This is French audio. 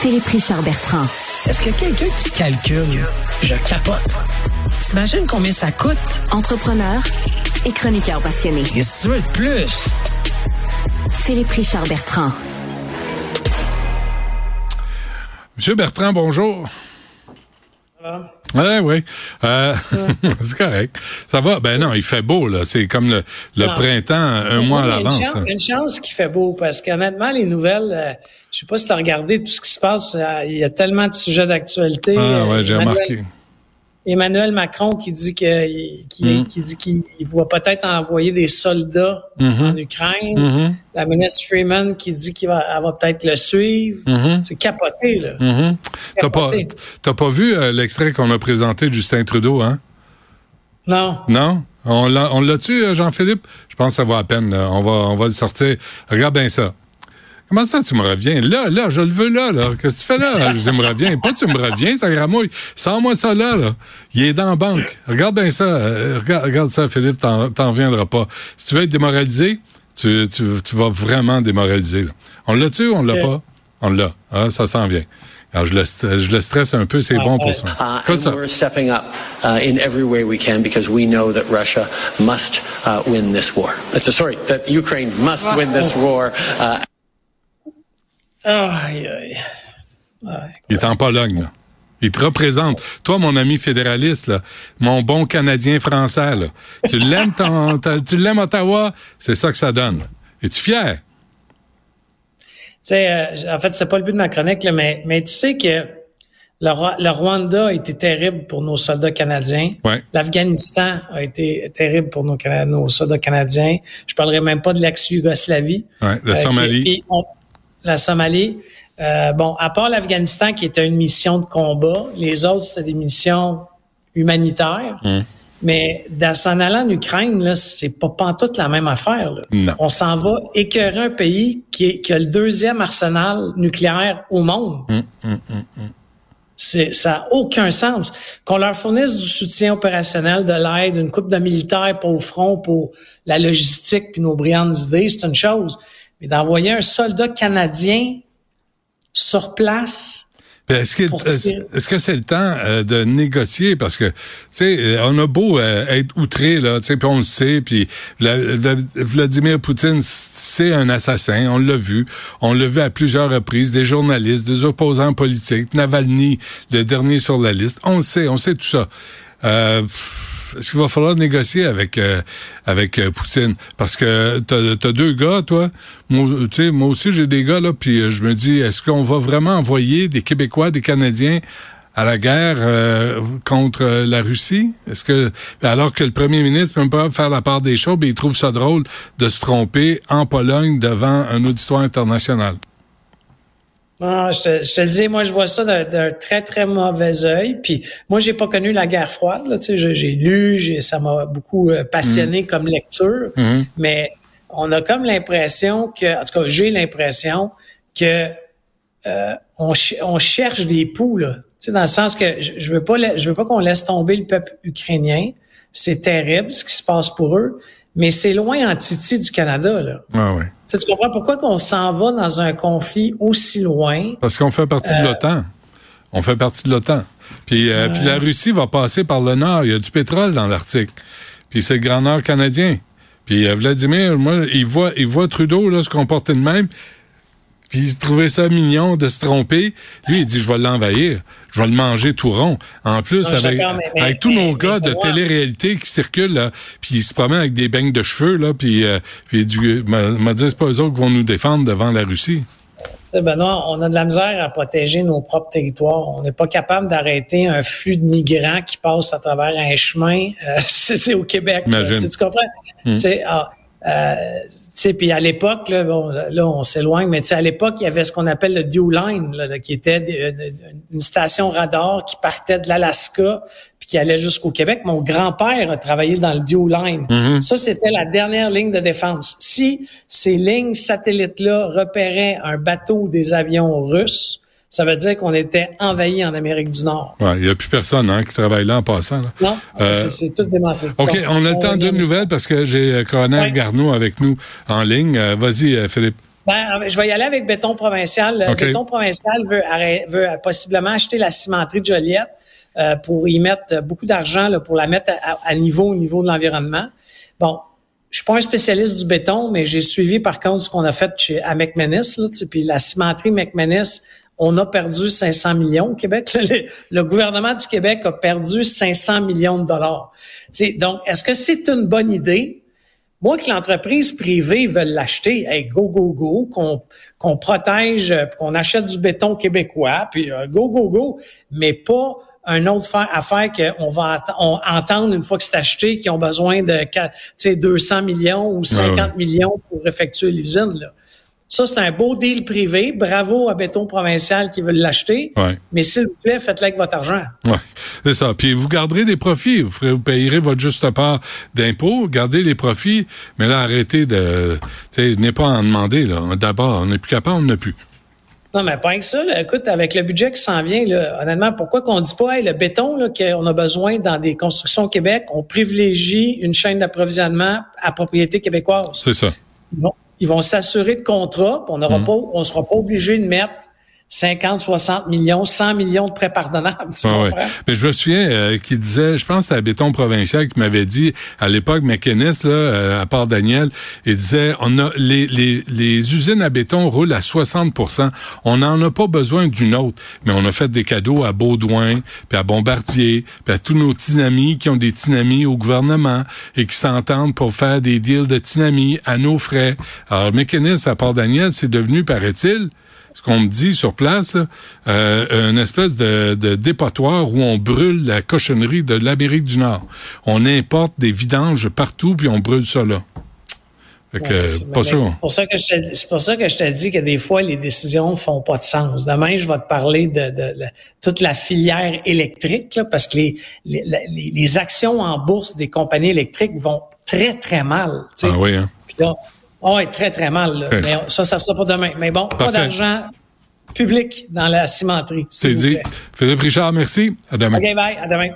Philippe Richard Bertrand. Est-ce que quelqu'un qui calcule, je capote. T'imagines combien ça coûte? Entrepreneur et chroniqueur passionné. Qu'est-ce que tu veux de plus? Philippe Richard Bertrand. Monsieur Bertrand, bonjour. Oui, oui. Euh, c'est correct. Ça va? Ben non, il fait beau, là. C'est comme le, le printemps un mois à l'avance. il y a une chance qu'il fait beau parce qu'honnêtement, les nouvelles, euh, je sais pas si tu as regardé tout ce qui se passe. euh, il y a tellement de sujets d'actualité. Ah Euh, ouais, j'ai Emmanuel- remarqué. Emmanuel Macron qui dit que qui, Mm. qui dit qu'il va peut-être envoyer des soldats en Ukraine. Mhm, La ministre Freeman qui dit qu'il va, elle va peut-être le suivre. mhm, C'est capoté, là. T'as pas, t'as pas vu euh, l'extrait qu'on a présenté de Justin Trudeau, hein? Non. Non? On l'a, on l'a-tu, euh, Jean-Philippe? Je pense que ça va à peine, là. On va, on va le sortir. Regarde bien ça. Comment ça, tu me reviens? Là, là, je le veux là, là. Qu'est-ce que tu fais là? Je dis, me reviens. Pas tu me reviens, ça gramouille. Sors-moi ça là, là. Il est dans la banque. Regarde bien ça. Euh, regarde, regarde ça, Philippe, t'en, t'en reviendras pas. Si tu veux être démoralisé, tu, tu, tu vas vraiment démoraliser. là. On l'a-tu ou on l'a pas? On l'a. Ah, ça s'en vient. Alors, je le, st- je le stresse un peu, c'est bon pour ça. Uh, Écoute and ça. we're stepping up uh, in every way we can because we know that Russia must uh, win this war. That's sorry, that Ukraine must win this war. Aïe, aïe. Il est en Pologne, là. Il te représente. Toi, mon ami fédéraliste, là, mon bon Canadien français, là. Tu l'aimes, tu l'aimes Ottawa, c'est ça que ça donne. Es-tu fier? Tu sais, euh, en fait, c'est pas le but de ma chronique, là, mais, mais tu sais que le, Rwa- le Rwanda a été terrible pour nos soldats canadiens. Ouais. L'Afghanistan a été terrible pour nos, soldats canadiens. Je parlerai même pas de l'ex-Yougoslavie. Ouais, la Euh, Somalie. qui- puis on- la Somalie. Euh, bon, à part l'Afghanistan qui était une mission de combat, les autres c'était des missions humanitaires. Hum. Mais dans s'en allant en Ukraine, là, c'est pas pantoute la même affaire. Là. On s'en va écœurer un pays qui, est- qui a le deuxième arsenal nucléaire au monde. Hum, C'est, ça n'a aucun sens. Qu'on leur fournisse du soutien opérationnel, de l'aide, une coupe de militaires pour au front, pour la logistique puis nos brillantes idées, c'est une chose. Mais d'envoyer un soldat canadien sur place, Est-ce que est-ce que c'est le temps euh, de négocier? Parce que tu sais euh, on a beau euh, être outré là, tu sais puis on le sait puis Vla- Vla- Vladimir Poutine c'est un assassin, on l'a vu, on l'a vu à plusieurs reprises des journalistes, des opposants politiques, Navalny le dernier sur la liste, on le sait, on sait tout ça. Euh, est-ce qu'il va falloir négocier avec euh, avec euh, Poutine? Parce que t'as as deux gars toi. Moi moi aussi j'ai des gars là puis euh, je me dis est-ce qu'on va vraiment envoyer des Québécois des Canadiens à la guerre euh, contre euh, la Russie? Est-ce que alors que le premier ministre peut pas faire la part des choses mais il trouve ça drôle de se tromper en Pologne devant un auditoire international Ah, je, te, je te le dis, moi, je vois ça d'un très, très mauvais œil. Puis moi, j'ai pas connu la guerre froide. Là, tu sais, j'ai lu, ça m'a beaucoup euh, passionné comme lecture. Mais on a comme l'impression que, en tout cas, j'ai l'impression que euh, on, on cherche des poux, là. Tu sais, dans le sens que je, je veux pas, je veux pas qu'on laisse tomber le peuple ukrainien. C'est terrible ce qui se passe pour eux, mais c'est loin en titi du Canada, là. ah ouais Tu, sais, tu comprends pourquoi qu'on s'en va dans un conflit aussi loin? Parce qu'on fait partie de l'OTAN. On fait partie de l'OTAN. Puis, euh, puis la Russie va passer par le nord. Il y a du pétrole dans l'Arctique. Puis c'est le Grand Nord canadien. Puis euh, Vladimir, moi, il voit, il voit Trudeau là, se comporter de même. Puis il trouvait ça mignon de se tromper. Lui, il dit, je vais l'envahir. Je vais le manger tout rond. En plus, Non, avec, tous nos gars de télé-réalité qui circulent, là, puis ils se promènent avec des beignes de cheveux, là, puis, euh, puis du, m'a m'a dit, c'est pas eux autres qui vont nous défendre devant la Russie. Benoît, on a de la misère à protéger nos propres territoires. On n'est pas capable d'arrêter un flux de migrants qui passe à travers un chemin. Euh, c'est c'est au Québec. Tu, comprends? Sais, ah, Euh, puis à l'époque, là, bon, là, on s'éloigne, mais à l'époque, il y avait ce qu'on appelle le Dew Line, là, qui était une station radar qui partait de l'Alaska puis qui allait jusqu'au Québec. Mon grand-père a travaillé dans le Dew Line. Mm-hmm. Ça, c'était la dernière ligne de défense. Si ces lignes satellites-là repéraient un bateau des avions russes, ça veut dire qu'on était envahi en Amérique du Nord. Ouais, il n'y a plus personne hein, qui travaille là en passant. Là. Non, Euh, c'est- tout démontré. OK, Donc, on a le temps d'une nouvelle parce que j'ai euh, Colonel Ouais. Garneau avec nous en ligne. Euh, Vas-y, euh, Philippe. Ben, je vais y aller avec Béton Provincial. Béton Provincial veut, veut possiblement acheter la cimenterie de Joliette euh, pour y mettre beaucoup d'argent pour la mettre à, niveau au niveau de l'environnement. Bon, je suis pas un spécialiste du béton, mais j'ai suivi par contre ce qu'on a fait chez à McManus. Là, puis la cimenterie McManus, on a perdu 500 millions au Québec. Le, le gouvernement du Québec a perdu 500 millions de dollars. Donc, est-ce que c'est une bonne idée? Moi, que l'entreprise privée veut l'acheter, hey, go, go, go, qu'on qu'on protège, euh, qu'on achète du béton québécois, puis euh, go, go, go, mais pas un autre fa- affaire qu'on va on- entendre une fois que c'est acheté, qu'ils ont besoin de qua- tu sais, 200 millions ou 50 ouais. millions pour effectuer l'usine. Ça, c'est un beau deal privé. Bravo à Béton Provincial qui veut l'acheter. Ouais. Mais s'il vous plaît, faites-le avec votre argent. Ouais, c'est ça. Puis vous garderez des profits. Vous, ferez, vous payerez votre juste part d'impôts, gardez les profits, mais là, arrêtez de... Tu sais, n'est pas à en demander. là. D'abord, on n'est plus capable, on n'a plus. Non, mais pas que ça. Là. Écoute, avec le budget qui s'en vient, là, honnêtement, pourquoi qu'on dit pas, hey, le béton qu'on a besoin dans des constructions au Québec, on privilégie une chaîne d'approvisionnement à propriété québécoise? C'est ça. Ils vont s'assurer de contrats, puis on n'aura pas, on sera pas obligé de mettre 50, 60 millions, 100 millions de prêts pardonnables. Ah ouais. Mais je me souviens euh, qu'il disait, je pense que c'était à Béton Provincial qui m'avait dit à l'époque, McInnes, là, euh, à part Daniel, il disait on a les, les, les usines à béton roulent à 60% On n'en a pas besoin d'une autre. Mais on a fait des cadeaux à Baudouin, puis à Bombardier, puis à tous nos petits amis qui ont des petits amis au gouvernement et qui s'entendent pour faire des deals de petits amis à nos frais. Alors, McInnes, à part Daniel, c'est devenu, paraît-il, ce qu'on me dit sur place, là, euh, une espèce de, de dépotoir où on brûle la cochonnerie de l'Amérique du Nord. On importe des vidanges partout, puis on brûle ça là. Ouais, c'est- pas mais sûr. C'est pour ça que je te, c'est pour ça que je te dis que des fois les décisions font pas de sens. Demain, je vais te parler de, de, de toute la filière électrique là, parce que les, les, les, les actions en bourse des compagnies électriques vont très très mal. Ah oui, hein? Puis là, oh, ouais, très très mal. là. Ouais. Mais ça, ça sera pas demain. Mais bon, pas d'argent public dans la cimenterie. C'est dit. plaît. Philippe Richard, merci. À demain. OK, bye. À demain.